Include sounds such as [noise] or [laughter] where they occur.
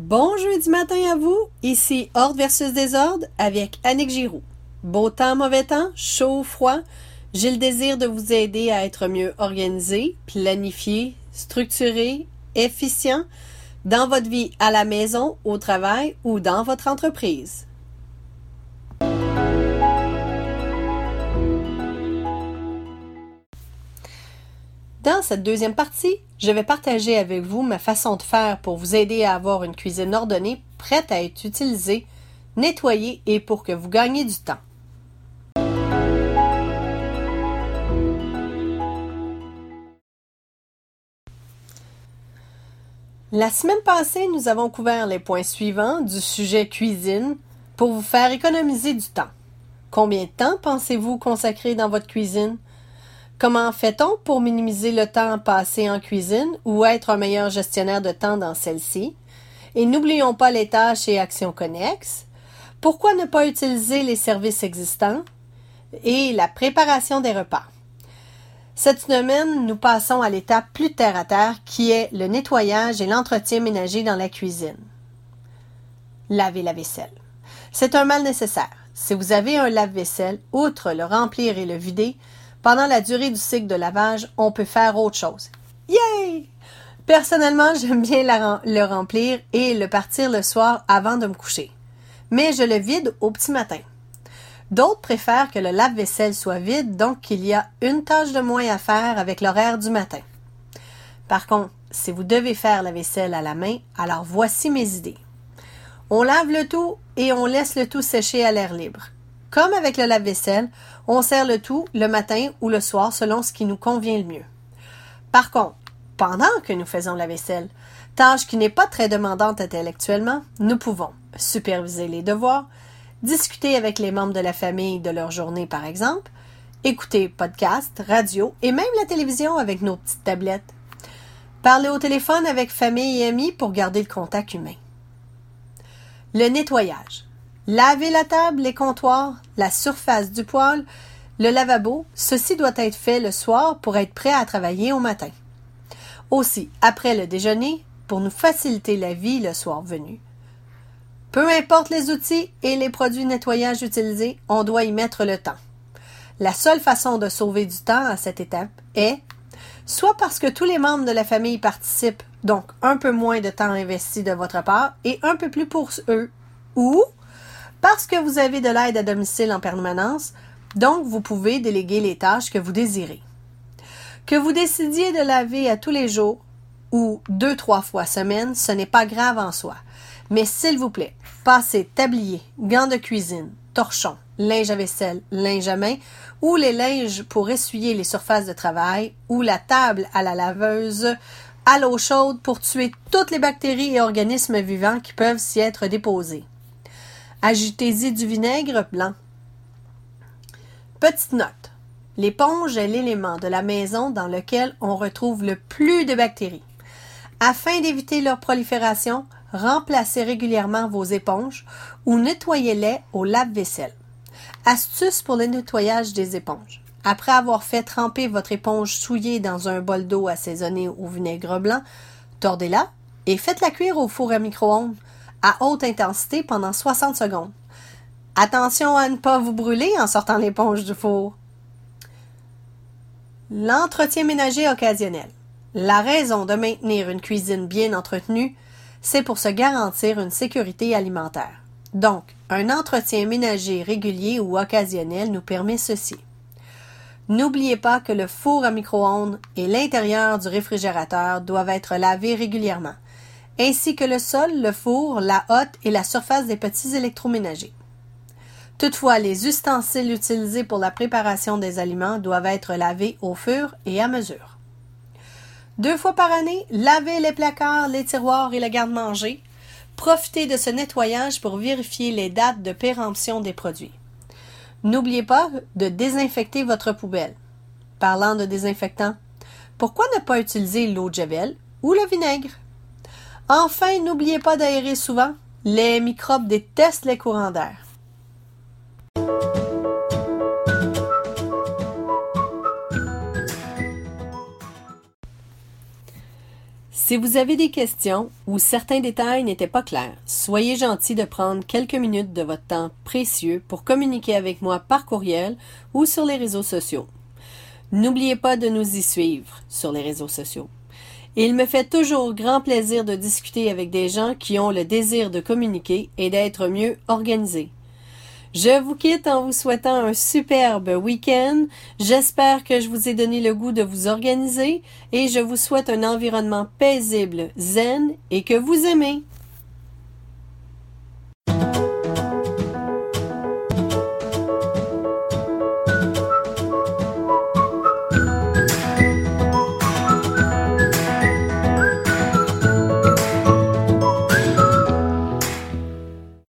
Bon jeudi matin à vous, ici Ordre versus Désordre avec Annick Giroux. Beau temps, mauvais temps, chaud, froid, j'ai le désir de vous aider à être mieux organisé, planifié, structuré, efficient dans votre vie à la maison, au travail ou dans votre entreprise. Dans cette deuxième partie, je vais partager avec vous ma façon de faire pour vous aider à avoir une cuisine ordonnée, prête à être utilisée, nettoyée et pour que vous gagniez du temps. La semaine passée, nous avons couvert les points suivants du sujet cuisine pour vous faire économiser du temps. Combien de temps pensez-vous consacrer dans votre cuisine? Comment fait-on pour minimiser le temps passé en cuisine ou être un meilleur gestionnaire de temps dans celle-ci? Et n'oublions pas les tâches et actions connexes. Pourquoi ne pas utiliser les services existants? Et la préparation des repas? Cette semaine, nous passons à l'étape plus terre à terre qui est le nettoyage et l'entretien ménager dans la cuisine. Laver la vaisselle. C'est un mal nécessaire. Si vous avez un lave-vaisselle, outre le remplir et le vider, pendant la durée du cycle de lavage, on peut faire autre chose. Yay! Personnellement, [laughs] j'aime bien le remplir et le partir le soir avant de me coucher. Mais je le vide au petit matin. D'autres préfèrent que le lave-vaisselle soit vide, donc il y a une tâche de moins à faire avec l'horaire du matin. Par contre, si vous devez faire la vaisselle à la main, alors voici mes idées. On lave le tout et on laisse le tout sécher à l'air libre. Comme avec le lave-vaisselle, on sert le tout le matin ou le soir selon ce qui nous convient le mieux. Par contre, pendant que nous faisons la vaisselle, tâche qui n'est pas très demandante intellectuellement, nous pouvons superviser les devoirs, discuter avec les membres de la famille de leur journée par exemple, écouter podcast, radio et même la télévision avec nos petites tablettes, parler au téléphone avec famille et amis pour garder le contact humain. Le nettoyage. Laver la table, les comptoirs, la surface du poêle, le lavabo, ceci doit être fait le soir pour être prêt à travailler au matin. Aussi, après le déjeuner, pour nous faciliter la vie le soir venu. Peu importe les outils et les produits nettoyage utilisés, on doit y mettre le temps. La seule façon de sauver du temps à cette étape est soit parce que tous les membres de la famille participent, donc un peu moins de temps investi de votre part et un peu plus pour eux, ou parce que vous avez de l'aide à domicile en permanence, donc vous pouvez déléguer les tâches que vous désirez. Que vous décidiez de laver à tous les jours ou deux, trois fois semaine, ce n'est pas grave en soi. Mais s'il vous plaît, passez tablier, gants de cuisine, torchons, linge à vaisselle, linge à main, ou les linges pour essuyer les surfaces de travail, ou la table à la laveuse, à l'eau chaude pour tuer toutes les bactéries et organismes vivants qui peuvent s'y être déposés. Ajoutez-y du vinaigre blanc. Petite note. L'éponge est l'élément de la maison dans lequel on retrouve le plus de bactéries. Afin d'éviter leur prolifération, remplacez régulièrement vos éponges ou nettoyez-les au lave-vaisselle. Astuce pour le nettoyage des éponges. Après avoir fait tremper votre éponge souillée dans un bol d'eau assaisonné au vinaigre blanc, tordez-la et faites-la cuire au four à micro-ondes à haute intensité pendant 60 secondes. Attention à ne pas vous brûler en sortant l'éponge du four. L'entretien ménager occasionnel. La raison de maintenir une cuisine bien entretenue, c'est pour se garantir une sécurité alimentaire. Donc, un entretien ménager régulier ou occasionnel nous permet ceci. N'oubliez pas que le four à micro-ondes et l'intérieur du réfrigérateur doivent être lavés régulièrement ainsi que le sol, le four, la hotte et la surface des petits électroménagers. Toutefois, les ustensiles utilisés pour la préparation des aliments doivent être lavés au fur et à mesure. Deux fois par année, lavez les placards, les tiroirs et le garde-manger. Profitez de ce nettoyage pour vérifier les dates de péremption des produits. N'oubliez pas de désinfecter votre poubelle. Parlant de désinfectant, pourquoi ne pas utiliser l'eau de javel ou le vinaigre? Enfin, n'oubliez pas d'aérer souvent. Les microbes détestent les courants d'air. Si vous avez des questions ou certains détails n'étaient pas clairs, soyez gentil de prendre quelques minutes de votre temps précieux pour communiquer avec moi par courriel ou sur les réseaux sociaux. N'oubliez pas de nous y suivre sur les réseaux sociaux. Il me fait toujours grand plaisir de discuter avec des gens qui ont le désir de communiquer et d'être mieux organisés. Je vous quitte en vous souhaitant un superbe week-end. J'espère que je vous ai donné le goût de vous organiser et je vous souhaite un environnement paisible, zen et que vous aimez.